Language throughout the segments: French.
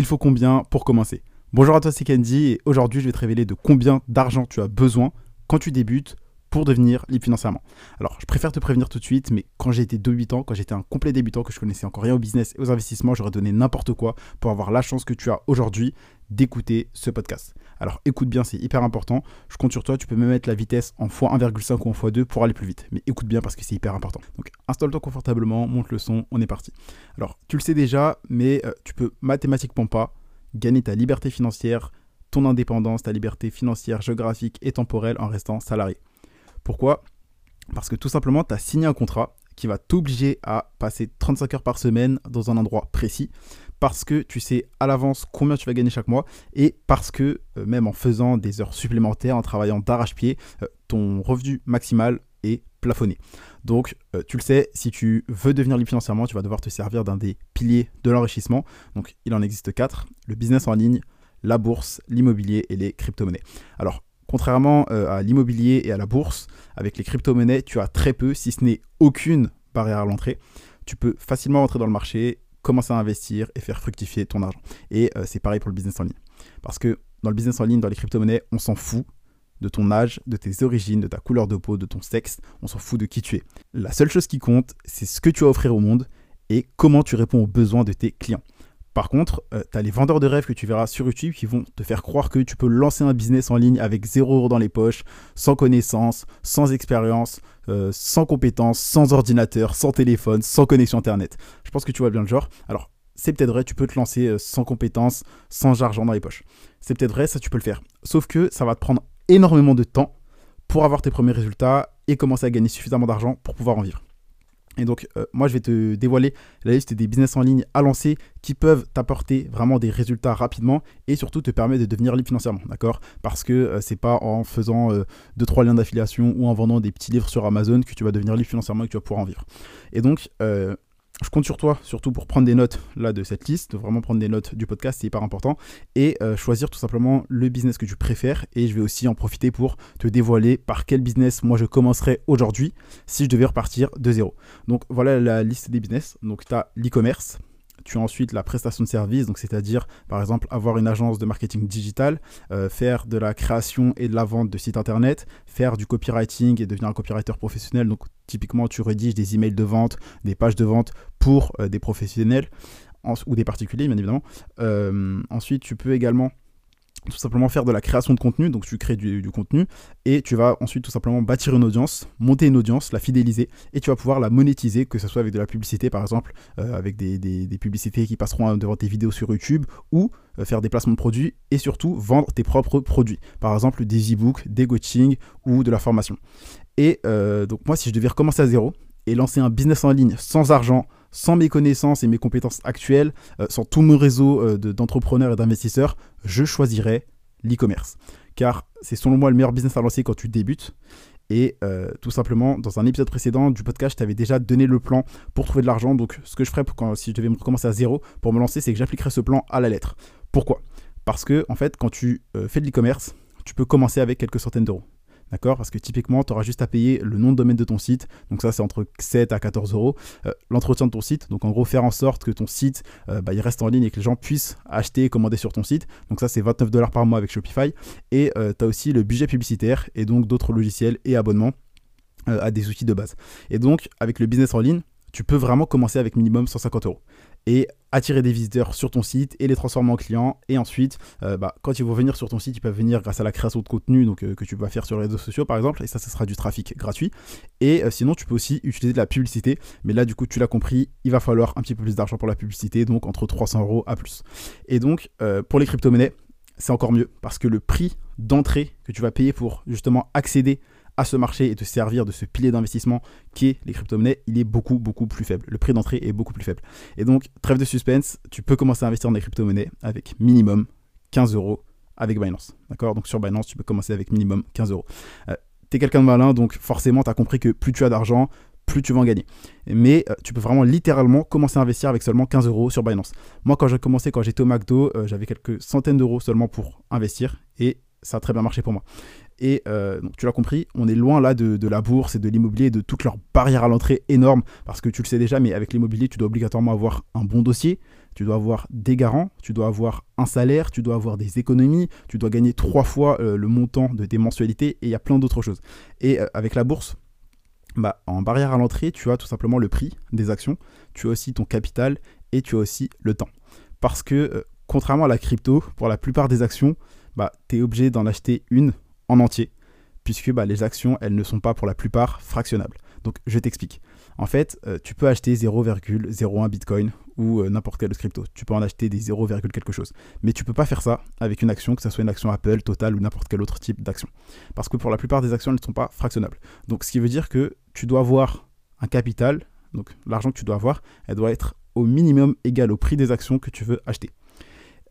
il faut combien pour commencer? Bonjour à toi, c'est Candy et aujourd'hui je vais te révéler de combien d'argent tu as besoin quand tu débutes pour devenir libre financièrement. Alors, je préfère te prévenir tout de suite, mais quand j'ai été débutant, quand j'étais un complet débutant, que je connaissais encore rien au business et aux investissements, j'aurais donné n'importe quoi pour avoir la chance que tu as aujourd'hui d'écouter ce podcast. Alors, écoute bien, c'est hyper important. Je compte sur toi, tu peux même mettre la vitesse en x1,5 ou en x2 pour aller plus vite. Mais écoute bien parce que c'est hyper important. Donc, installe-toi confortablement, monte le son, on est parti. Alors, tu le sais déjà, mais euh, tu peux mathématiquement pas gagner ta liberté financière, ton indépendance, ta liberté financière, géographique et temporelle en restant salarié. Pourquoi? Parce que tout simplement, tu as signé un contrat qui va t'obliger à passer 35 heures par semaine dans un endroit précis parce que tu sais à l'avance combien tu vas gagner chaque mois et parce que euh, même en faisant des heures supplémentaires, en travaillant d'arrache-pied, euh, ton revenu maximal est plafonné. Donc euh, tu le sais, si tu veux devenir libre financièrement, tu vas devoir te servir d'un des piliers de l'enrichissement. Donc il en existe quatre, le business en ligne, la bourse, l'immobilier et les crypto-monnaies. Alors Contrairement euh, à l'immobilier et à la bourse, avec les crypto-monnaies, tu as très peu, si ce n'est aucune barrière à l'entrée. Tu peux facilement rentrer dans le marché, commencer à investir et faire fructifier ton argent. Et euh, c'est pareil pour le business en ligne. Parce que dans le business en ligne, dans les crypto-monnaies, on s'en fout de ton âge, de tes origines, de ta couleur de peau, de ton sexe, on s'en fout de qui tu es. La seule chose qui compte, c'est ce que tu as à offrir au monde et comment tu réponds aux besoins de tes clients. Par contre, euh, tu as les vendeurs de rêves que tu verras sur YouTube qui vont te faire croire que tu peux lancer un business en ligne avec 0 euros dans les poches, sans connaissance, sans expérience, euh, sans compétences, sans ordinateur, sans téléphone, sans connexion Internet. Je pense que tu vois bien le genre. Alors, c'est peut-être vrai, tu peux te lancer euh, sans compétences, sans argent dans les poches. C'est peut-être vrai, ça tu peux le faire. Sauf que ça va te prendre énormément de temps pour avoir tes premiers résultats et commencer à gagner suffisamment d'argent pour pouvoir en vivre. Et donc, euh, moi, je vais te dévoiler la liste des business en ligne à lancer qui peuvent t'apporter vraiment des résultats rapidement et surtout te permettre de devenir libre financièrement, d'accord? Parce que euh, c'est pas en faisant 2 euh, trois liens d'affiliation ou en vendant des petits livres sur Amazon que tu vas devenir libre financièrement et que tu vas pouvoir en vivre. Et donc, je compte sur toi, surtout pour prendre des notes là de cette liste, vraiment prendre des notes du podcast, c'est hyper important, et euh, choisir tout simplement le business que tu préfères. Et je vais aussi en profiter pour te dévoiler par quel business moi je commencerai aujourd'hui si je devais repartir de zéro. Donc voilà la liste des business. Donc tu as l'e-commerce, tu as ensuite la prestation de service, donc c'est-à-dire par exemple avoir une agence de marketing digital, euh, faire de la création et de la vente de sites internet, faire du copywriting et devenir un copywriter professionnel. Donc typiquement tu rédiges des emails de vente, des pages de vente pour euh, des professionnels ou des particuliers bien évidemment. Euh, ensuite tu peux également tout simplement faire de la création de contenu, donc tu crées du, contenu et tu vas ensuite tout simplement bâtir une audience, monter une audience, la fidéliser et tu vas pouvoir la monétiser, que ce soit avec de la publicité par exemple, euh, avec des, publicités qui passeront devant tes vidéos sur YouTube ou euh, faire des placements de produits et surtout vendre tes propres produits, par exemple des e-books, des coachings ou de la formation. Et euh, donc moi si je devais recommencer à zéro et lancer un business en ligne sans argent, sans mes connaissances et mes compétences actuelles, euh, sans tout mon réseau euh, d'entrepreneurs et d'investisseurs, je choisirais l'e-commerce. Car c'est selon moi le meilleur business à lancer quand tu débutes. Et euh, tout simplement, dans un épisode précédent du podcast, je t'avais déjà donné le plan pour trouver de l'argent. Donc, ce que je ferais si je devais me recommencer à zéro pour me lancer, c'est que j'appliquerais ce plan à la lettre. Pourquoi? Parce que, en fait, quand tu fais de l'e-commerce, tu peux commencer avec quelques centaines d'euros. D'accord? Parce que typiquement, tu auras juste à payer le nom de domaine de ton site. Donc ça, c'est entre 7 à 14 euros. Euh, l'entretien de ton site. Donc en gros, faire en sorte que ton site, euh, bah, il reste en ligne et que les gens puissent acheter et commander sur ton site. Donc ça, c'est 29 dollars par mois avec Shopify. Et euh, tu as aussi le budget publicitaire et donc d'autres logiciels et abonnements à des outils de base. Et donc, avec le business en ligne, tu peux vraiment commencer avec minimum 150 euros et attirer des visiteurs sur ton site et les transformer en clients. Et ensuite, euh, bah, quand ils vont venir sur ton site, ils peuvent venir grâce à la création de contenu euh, que tu vas faire sur les réseaux sociaux par exemple. Et ça, ce sera du trafic gratuit. Et euh, sinon, tu peux aussi utiliser de la publicité. Mais là, du coup, tu l'as compris, il va falloir un petit peu plus d'argent pour la publicité, donc entre 300 euros à plus. Et donc, pour les crypto-monnaies, c'est encore mieux parce que le prix d'entrée que tu vas payer pour justement accéder à ce marché et te servir de ce pilier d'investissement qui est les crypto-monnaies, il est beaucoup, beaucoup plus faible. Le prix d'entrée est beaucoup plus faible. Et donc, trêve de suspense, tu peux commencer à investir dans les crypto-monnaies avec minimum 15 euros avec Binance. D'accord? Donc, sur Binance, tu peux commencer avec minimum 15 euros. Euh, tu es quelqu'un de malin, donc forcément, tu as compris que plus tu as d'argent, plus tu vas en gagner. Mais euh, tu peux vraiment littéralement commencer à investir avec seulement 15 euros sur Binance. Moi, quand j'ai commencé, quand j'étais au McDo, euh, j'avais quelques centaines d'euros seulement pour investir et ça a très bien marché pour moi. Et euh, tu l'as compris, on est loin là de, la bourse et de l'immobilier, de toutes leurs barrières à l'entrée énormes, parce que tu le sais déjà, mais avec l'immobilier, tu dois obligatoirement avoir un bon dossier, tu dois avoir des garants, tu dois avoir un salaire, tu dois avoir des économies, tu dois gagner trois fois euh, le montant de tes mensualités, et il y a plein d'autres choses. Et euh, avec la bourse, bah, en barrière à l'entrée, tu as tout simplement le prix des actions, tu as aussi ton capital, et tu as aussi le temps. Parce que, contrairement à la crypto, pour la plupart des actions, bah, tu es obligé d'en acheter une en entier, puisque bah, les actions, elles ne sont pas pour la plupart fractionnables. Donc je t'explique. En fait, euh, tu peux acheter 0,01 Bitcoin ou euh, n'importe quelle crypto. Tu peux en acheter des 0, quelque chose. Mais tu peux pas faire ça avec une action, que ce soit une action Apple, Total ou n'importe quel autre type d'action. Parce que pour la plupart des actions, elles ne sont pas fractionnables. Donc ce qui veut dire que tu dois avoir un capital, donc l'argent que tu dois avoir, elle doit être au minimum égal au prix des actions que tu veux acheter.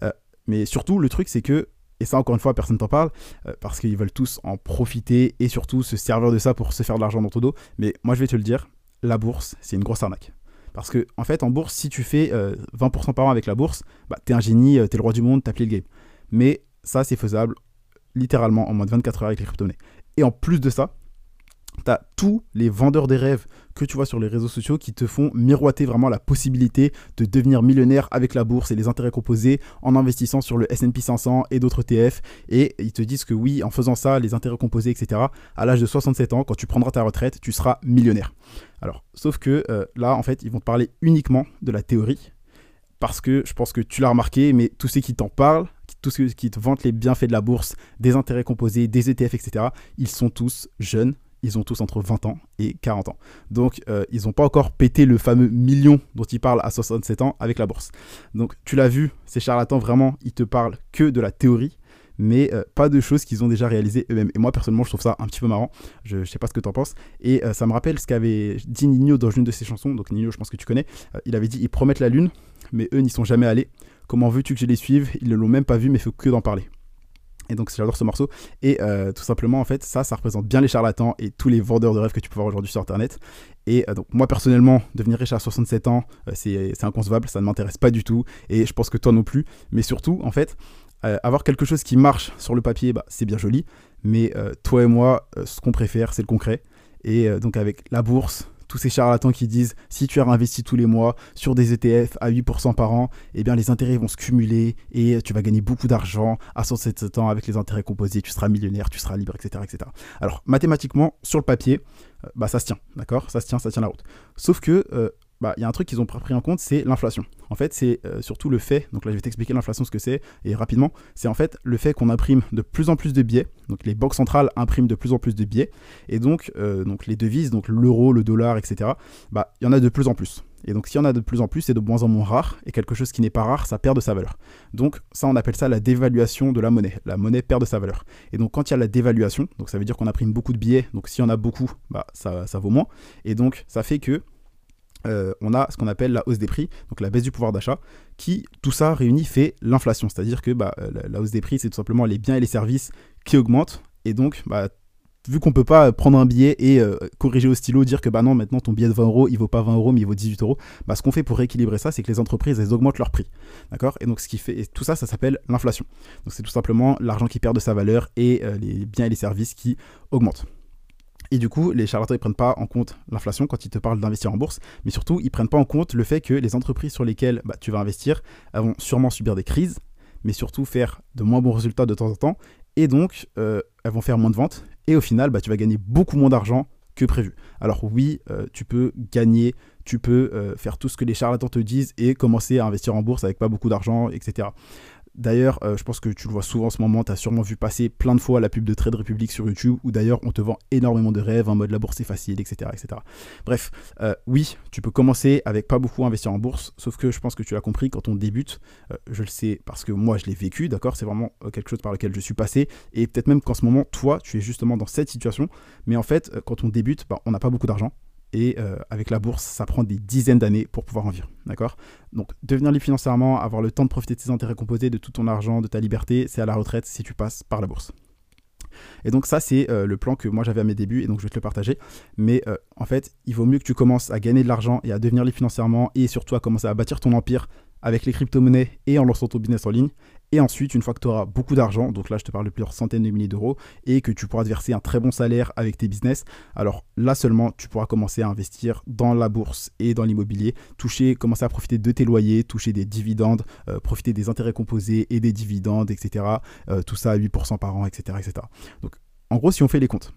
Euh, mais surtout, le truc, c'est que et ça, encore une fois, personne t'en parle, euh, parce qu'ils veulent tous en profiter et surtout se servir de ça pour se faire de l'argent dans ton dos. Mais moi, je vais te le dire, la bourse, c'est une grosse arnaque. Parce que, en fait, en bourse, si tu fais 20% euh, par an avec la bourse, bah, t'es un génie, euh, t'es le roi du monde, t'as plié le game. Mais ça, c'est faisable littéralement en moins de 24 heures avec les crypto-monnaies. Et en plus de ça, tu tous les vendeurs des rêves que tu vois sur les réseaux sociaux qui te font miroiter vraiment la possibilité de devenir millionnaire avec la bourse et les intérêts composés en investissant sur le S&P 500 et d'autres ETF et ils te disent que oui, en faisant ça, les intérêts composés, etc., à l'âge de 67 ans, quand tu prendras ta retraite, tu seras millionnaire. Alors, sauf que euh, là, en fait, ils vont te parler uniquement de la théorie parce que je pense que tu l'as remarqué, mais tous ceux qui t'en parlent, tous ceux qui te vantent les bienfaits de la bourse, des intérêts composés, des ETF, etc., ils sont tous jeunes, ils ont tous entre 20 ans et 40 ans. Donc, euh, ils n'ont pas encore pété le fameux million dont ils parlent à 67 ans avec la bourse. Donc, tu l'as vu, ces charlatans, vraiment, ils te parlent que de la théorie, mais euh, pas de choses qu'ils ont déjà réalisées eux-mêmes. Et moi, personnellement, je trouve ça un petit peu marrant. Je ne sais pas ce que tu en penses. Et euh, ça me rappelle ce qu'avait dit Nino dans une de ses chansons. Donc, Nino, je pense que tu connais. il avait dit ils promettent la lune, mais eux n'y sont jamais allés. Comment veux-tu que je les suive? Ils ne l'ont même pas vu, mais il faut que d'en parler. Et donc j'adore ce morceau. Et euh, tout simplement, en fait, ça, ça représente bien les charlatans et tous les vendeurs de rêves que tu peux voir aujourd'hui sur Internet. Et euh, donc moi, personnellement, devenir riche à 67 ans, euh, c'est inconcevable, ça ne m'intéresse pas du tout. Et je pense que toi non plus. Mais surtout, en fait, avoir quelque chose qui marche sur le papier, bah, c'est bien joli. Mais toi et moi, ce qu'on préfère, c'est le concret. Et donc avec la bourse, tous ces charlatans qui disent si tu as investi tous les mois sur des ETF à 8% par an, eh bien les intérêts vont se cumuler et tu vas gagner beaucoup d'argent à 107 ans avec les intérêts composés, tu seras millionnaire, tu seras libre, etc. etc. Alors mathématiquement, sur le papier, euh, bah ça se tient, d'accord? Ça se tient, ça tient la route. Sauf que euh, bah, il y a un truc qu'ils ont pris en compte, c'est l'inflation. En fait, c'est euh, surtout le fait, donc là je vais t'expliquer l'inflation ce que c'est, et rapidement, c'est en fait le fait qu'on imprime de plus en plus de billets, donc les banques centrales impriment de plus en plus de billets, et donc, euh, donc les devises, donc l'euro, le dollar, etc., bah, il y en a de plus en plus. Et donc, s'il y en a de plus en plus, c'est de moins en moins rare. Et quelque chose qui n'est pas rare, ça perd de sa valeur. Donc, ça, on appelle ça la dévaluation de la monnaie. La monnaie perd de sa valeur. Et donc, quand il y a la dévaluation, donc ça veut dire qu'on imprime beaucoup de billets. Donc, s'il y en a beaucoup, bah, ça, ça vaut moins. Et donc, ça fait que euh, on a ce qu'on appelle la hausse des prix, donc la baisse du pouvoir d'achat, qui, tout ça réuni, fait l'inflation. C'est-à-dire que bah, euh, la, hausse des prix, c'est tout simplement les biens et les services qui augmentent. Et donc, bah, vu qu'on peut pas prendre un billet et euh, corriger au stylo, dire que bah non, maintenant ton billet de 20 euros, il vaut pas 20 euros, mais il vaut 18 euros, bah, ce qu'on fait pour rééquilibrer ça, c'est que les entreprises, elles augmentent leur prix. D'accord? Et donc, ce qui fait, tout ça, ça s'appelle l'inflation. Donc, c'est tout simplement l'argent qui perd de sa valeur et les biens et les services qui augmentent. Et du coup, les charlatans, ils prennent pas en compte l'inflation quand ils te parlent d'investir en bourse, mais surtout, ils prennent pas en compte le fait que les entreprises sur lesquelles bah, tu vas investir vont sûrement subir des crises, mais surtout faire de moins bons résultats de temps en temps, et donc euh, elles vont faire moins de ventes, et au final, bah, tu vas gagner beaucoup moins d'argent que prévu. Alors oui, euh, tu peux gagner, tu peux euh, faire tout ce que les charlatans te disent et commencer à investir en bourse avec pas beaucoup d'argent, etc. D'ailleurs, euh, je pense que tu le vois souvent en ce moment, tu as sûrement vu passer plein de fois la pub de Trade Republic sur YouTube, où d'ailleurs on te vend énormément de rêves en mode la bourse est facile, etc. etc. Bref, euh, oui, tu peux commencer avec pas beaucoup investir en bourse, sauf que je pense que tu l'as compris, quand on débute, euh, je le sais parce que moi je l'ai vécu, d'accord C'est vraiment quelque chose par lequel je suis passé, et peut-être même qu'en ce moment, toi, tu es justement dans cette situation, mais en fait, quand on débute, bah, on n'a pas beaucoup d'argent, et euh, avec la bourse, ça prend des dizaines d'années pour pouvoir en vivre. D'accord? Donc, devenir libre financièrement, avoir le temps de profiter de tes intérêts composés, de tout ton argent, de ta liberté, c'est à la retraite si tu passes par la bourse. Et donc ça, c'est euh, le plan que moi j'avais à mes débuts et donc je vais te le partager. Mais euh, en fait, il vaut mieux que tu commences à gagner de l'argent et à devenir libre financièrement et surtout à commencer à bâtir ton empire avec les crypto-monnaies et en lançant ton business en ligne. Et ensuite, une fois que tu auras beaucoup d'argent, donc là je te parle de plusieurs centaines de milliers d'euros, et que tu pourras te verser un très bon salaire avec tes business, alors là seulement tu pourras commencer à investir dans la bourse et dans l'immobilier, toucher, commencer à profiter de tes loyers, toucher des dividendes, euh, profiter des intérêts composés et des dividendes, etc. Euh, tout ça à 8% par an, etc., etc. Donc en gros, si on fait les comptes,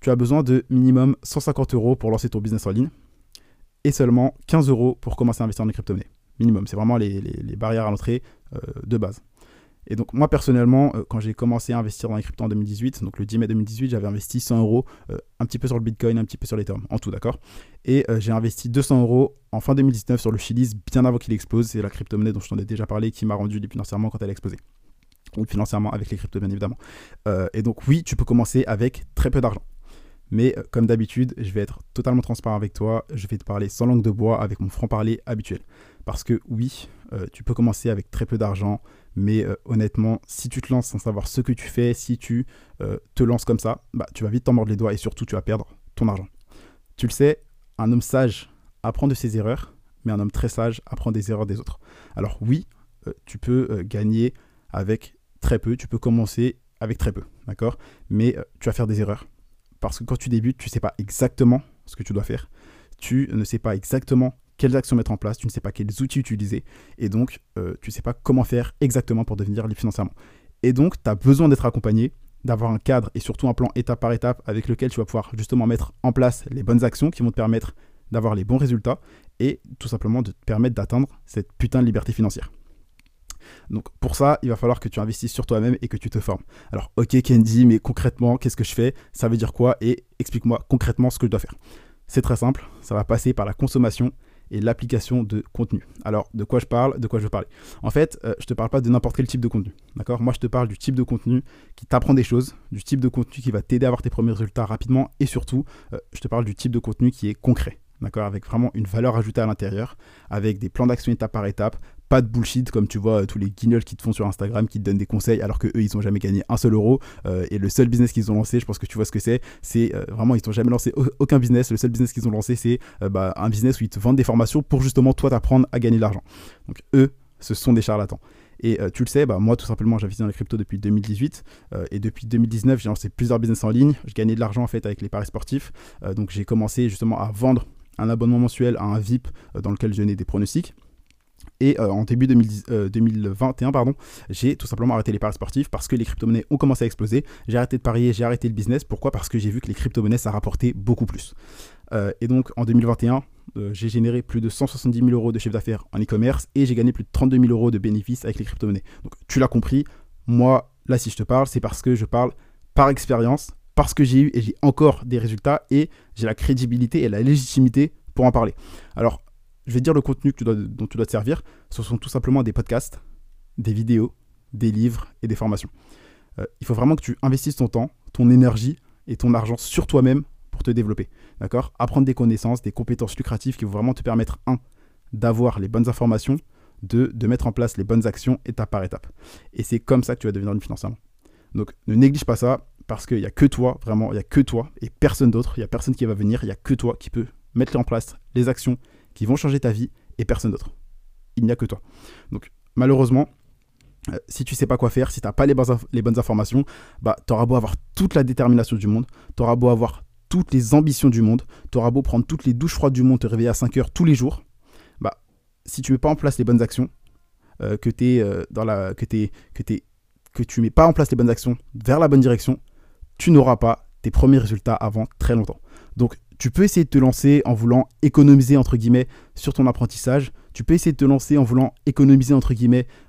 tu as besoin de minimum 150 euros pour lancer ton business en ligne et seulement 15 euros pour commencer à investir dans les crypto-monnaies minimum. C'est vraiment les, barrières à l'entrée euh, de base. Et donc moi personnellement, euh, quand j'ai commencé à investir dans les cryptos en 2018, donc le 10 mai 2018, j'avais investi 100 euros, euh, un petit peu sur le Bitcoin, un petit peu sur l'Ethereum, en tout d'accord? Et j'ai investi 200 euros en fin 2019 sur le Chiliz, bien avant qu'il explose. C'est la crypto-monnaie dont je t'en ai déjà parlé qui m'a rendu financièrement quand elle a explosé. Ou financièrement avec les cryptos bien évidemment. et donc oui, tu peux commencer avec très peu d'argent. Mais comme d'habitude, je vais être totalement transparent avec toi. Je vais te parler sans langue de bois avec mon franc-parler habituel. Parce que oui, euh, tu peux commencer avec très peu d'argent, mais euh, honnêtement, si tu te lances sans savoir ce que tu fais, si tu euh, te lances comme ça, bah, tu vas vite t'en mordre les doigts et surtout tu vas perdre ton argent. Tu le sais, un homme sage apprend de ses erreurs, mais un homme très sage apprend des erreurs des autres. Alors oui, tu peux gagner avec très peu, tu peux commencer avec très peu, d'accord? Mais tu vas faire des erreurs. Parce que quand tu débutes, tu ne sais pas exactement ce que tu dois faire. Tu ne sais pas exactement quelles actions mettre en place, tu ne sais pas quels outils utiliser, et donc euh, tu ne sais pas comment faire exactement pour devenir libre financièrement. Et donc, tu as besoin d'être accompagné, d'avoir un cadre et surtout un plan étape par étape avec lequel tu vas pouvoir justement mettre en place les bonnes actions qui vont te permettre d'avoir les bons résultats et tout simplement de te permettre d'atteindre cette putain de liberté financière. Donc pour ça, il va falloir que tu investisses sur toi-même et que tu te formes. Alors ok Candy, mais concrètement, qu'est-ce que je fais? Ça veut dire quoi? Et explique-moi concrètement ce que je dois faire. C'est très simple, ça va passer par la consommation et l'application de contenu. Alors, de quoi je parle? De quoi je veux parler? En fait, je euh, je te parle pas de n'importe quel type de contenu. D'accord? Moi, je te parle du type de contenu qui t'apprend des choses, du type de contenu qui va t'aider à avoir tes premiers résultats rapidement et surtout, euh, je te parle du type de contenu qui est concret d'accord, avec vraiment une valeur ajoutée à l'intérieur, avec des plans d'action étape par étape, pas de bullshit comme tu vois tous les guignols qui te font sur Instagram, qui te donnent des conseils alors que eux ils ont jamais gagné un seul euro euh, et le seul business qu'ils ont lancé, je pense que tu vois ce que c'est, c'est euh, vraiment ils n'ont jamais lancé aucun business, le seul business qu'ils ont lancé c'est euh, bah, un business où ils te vendent des formations pour justement toi t'apprendre à gagner de l'argent. Donc eux, ce sont des charlatans. Et tu le sais, bah, moi tout simplement j'investis dans les cryptos depuis 2018 et depuis 2019 j'ai lancé plusieurs business en ligne, je gagnais de l'argent en fait avec les paris sportifs. donc j'ai commencé justement à vendre un abonnement mensuel à un VIP dans lequel je donnais des pronostics. Et euh, en début 2021, euh, pardon, j'ai tout simplement arrêté les paris sportifs parce que les crypto-monnaies ont commencé à exploser. J'ai arrêté de parier, j'ai arrêté le business. Pourquoi? Parce que j'ai vu que les crypto-monnaies, ça rapportait beaucoup plus. Euh, et donc en 2021, j'ai généré plus de 170 000 euros de chiffre d'affaires en e-commerce et j'ai gagné plus de 32 000 euros de bénéfices avec les crypto-monnaies. Donc tu l'as compris, moi, là, si je te parle, c'est parce que je parle par expérience, parce que j'ai eu et j'ai encore des résultats et j'ai la crédibilité et la légitimité pour en parler. Alors, je vais dire le contenu dont tu dois te servir. Ce sont tout simplement des podcasts, des vidéos, des livres et des formations. Euh, il faut vraiment que tu investisses ton temps, ton énergie et ton argent sur toi-même pour te développer. D'accord? Apprendre des connaissances, des compétences lucratives qui vont vraiment te permettre, un, d'avoir les bonnes informations, deux, de mettre en place les bonnes actions étape par étape. Et c'est comme ça que tu vas devenir une financièrement. Donc ne néglige pas ça parce qu'il n'y a que toi, vraiment, il n'y a que toi et personne d'autre, il n'y a personne qui va venir, il n'y a que toi qui peut mettre en place les actions qui vont changer ta vie et personne d'autre. Il n'y a que toi. Donc malheureusement, euh, si tu sais pas quoi faire, si tu n'as pas les, bonnes informations, bah, tu auras beau avoir toute la détermination du monde, tu auras beau avoir toutes les ambitions du monde, tu auras beau prendre toutes les douches froides du monde, te réveiller à 5 heures tous les jours, bah, si tu mets pas en place les bonnes actions, euh, que, es, euh, dans la, que, que, que tu mets pas en place les bonnes actions vers la bonne direction, tu n'auras pas tes premiers résultats avant très longtemps. Donc tu peux essayer de te lancer en voulant économiser sur ton apprentissage. Tu peux essayer de te lancer en voulant économiser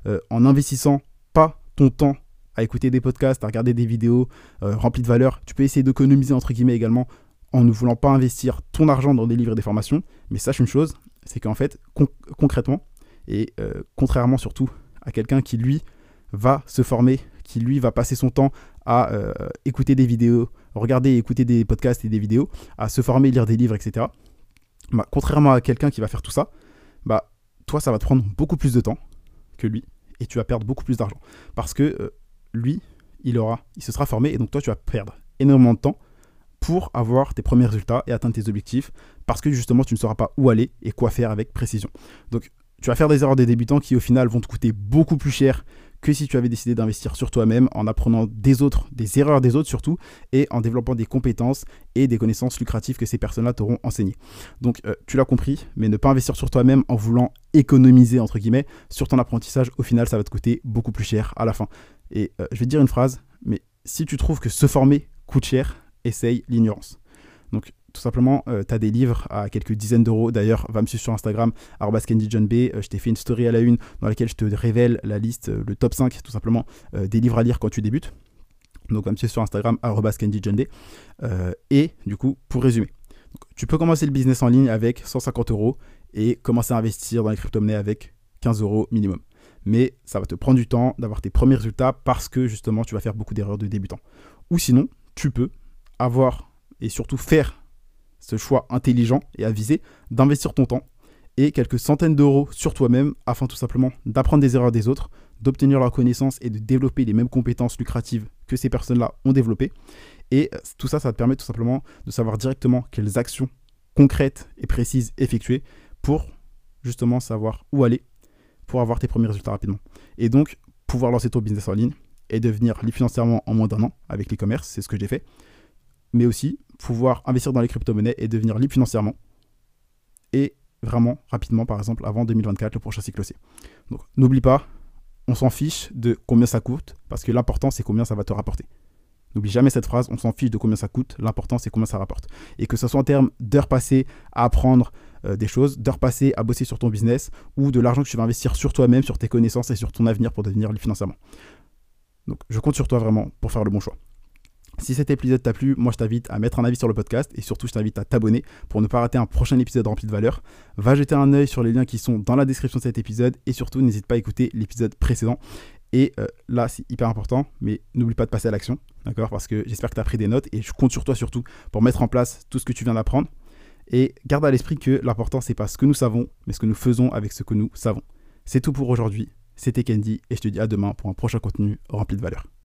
euh, en investissant pas ton temps à écouter des podcasts, à regarder des vidéos euh, remplies de valeur. Tu peux essayer d'économiser entre guillemets également en ne voulant pas investir ton argent dans des livres et des formations. Mais sache une chose, c'est qu'en fait, concrètement, et euh, contrairement surtout à quelqu'un qui lui va se former, qui lui va passer son temps à écouter des vidéos, regarder et écouter des podcasts et des vidéos, à se former, lire des livres, etc. Bah, contrairement à quelqu'un qui va faire tout ça, bah, toi, ça va te prendre beaucoup plus de temps que lui et tu vas perdre beaucoup plus d'argent. Parce que euh, lui, il, aura, il se sera formé et donc toi, tu vas perdre énormément de temps pour avoir tes premiers résultats et atteindre tes objectifs parce que justement, tu ne sauras pas où aller et quoi faire avec précision. Donc, tu vas faire des erreurs des débutants qui au final vont te coûter beaucoup plus cher que si tu avais décidé d'investir sur toi-même en apprenant des autres, des erreurs des autres surtout, et en développant des compétences et des connaissances lucratives que ces personnes-là t'auront enseignées. Donc euh, tu l'as compris, mais ne pas investir sur toi-même en voulant économiser entre guillemets sur ton apprentissage, au final ça va te coûter beaucoup plus cher à la fin. Et euh, je vais te dire une phrase, mais si tu trouves que se former coûte cher, essaye l'ignorance. Tout simplement, euh, tu as des livres à quelques dizaines d'euros. D'ailleurs, va me suivre sur Instagram, candyjohnb. Euh, je t'ai fait une story à la une dans laquelle je te révèle la liste, euh, le top 5, tout simplement, des livres à lire quand tu débutes. Donc, va me suivre sur Instagram, candyjohnb. et du coup, pour résumer, tu peux commencer le business en ligne avec 150 euros et commencer à investir dans les crypto-monnaies avec 15 euros minimum. Mais ça va te prendre du temps d'avoir tes premiers résultats parce que justement, tu vas faire beaucoup d'erreurs de débutant. Ou sinon, tu peux avoir et surtout faire ce choix intelligent et avisé d'investir ton temps et quelques centaines d'euros sur toi-même afin tout simplement d'apprendre des erreurs des autres, d'obtenir leur connaissance et de développer les mêmes compétences lucratives que ces personnes-là ont développées. Et tout ça, ça te permet tout simplement de savoir directement quelles actions concrètes et précises effectuer pour justement savoir où aller pour avoir tes premiers résultats rapidement. Et donc, pouvoir lancer ton business en ligne et devenir libre financièrement en moins d'un an avec l'e-commerce, c'est ce que j'ai fait. Mais aussi pouvoir investir dans les crypto-monnaies et devenir libre financièrement. Et vraiment rapidement, par exemple, avant 2024, le prochain cycle C. Donc n'oublie pas, on s'en fiche de combien ça coûte, parce que l'important, c'est combien ça va te rapporter. N'oublie jamais cette phrase, on s'en fiche de combien ça coûte, l'important c'est combien ça rapporte. Et que ce soit en termes d'heures passées à apprendre euh, des choses, d'heures passées à bosser sur ton business, ou de l'argent que tu vas investir sur toi-même, sur tes connaissances et sur ton avenir pour devenir libre financièrement. Donc je compte sur toi vraiment pour faire le bon choix. Si cet épisode t'a plu, moi je t'invite à mettre un avis sur le podcast et surtout je t'invite à t'abonner pour ne pas rater un prochain épisode rempli de valeur. Va jeter un œil sur les liens qui sont dans la description de cet épisode et surtout n'hésite pas à écouter l'épisode précédent. Et euh, là, c'est hyper important, mais n'oublie pas de passer à l'action, d'accord? Parce que j'espère que tu as pris des notes et je compte sur toi surtout pour mettre en place tout ce que tu viens d'apprendre. Et garde à l'esprit que l'important, c'est pas ce que nous savons, mais ce que nous faisons avec ce que nous savons. C'est tout pour aujourd'hui. C'était Candy et je te dis à demain pour un prochain contenu rempli de valeur.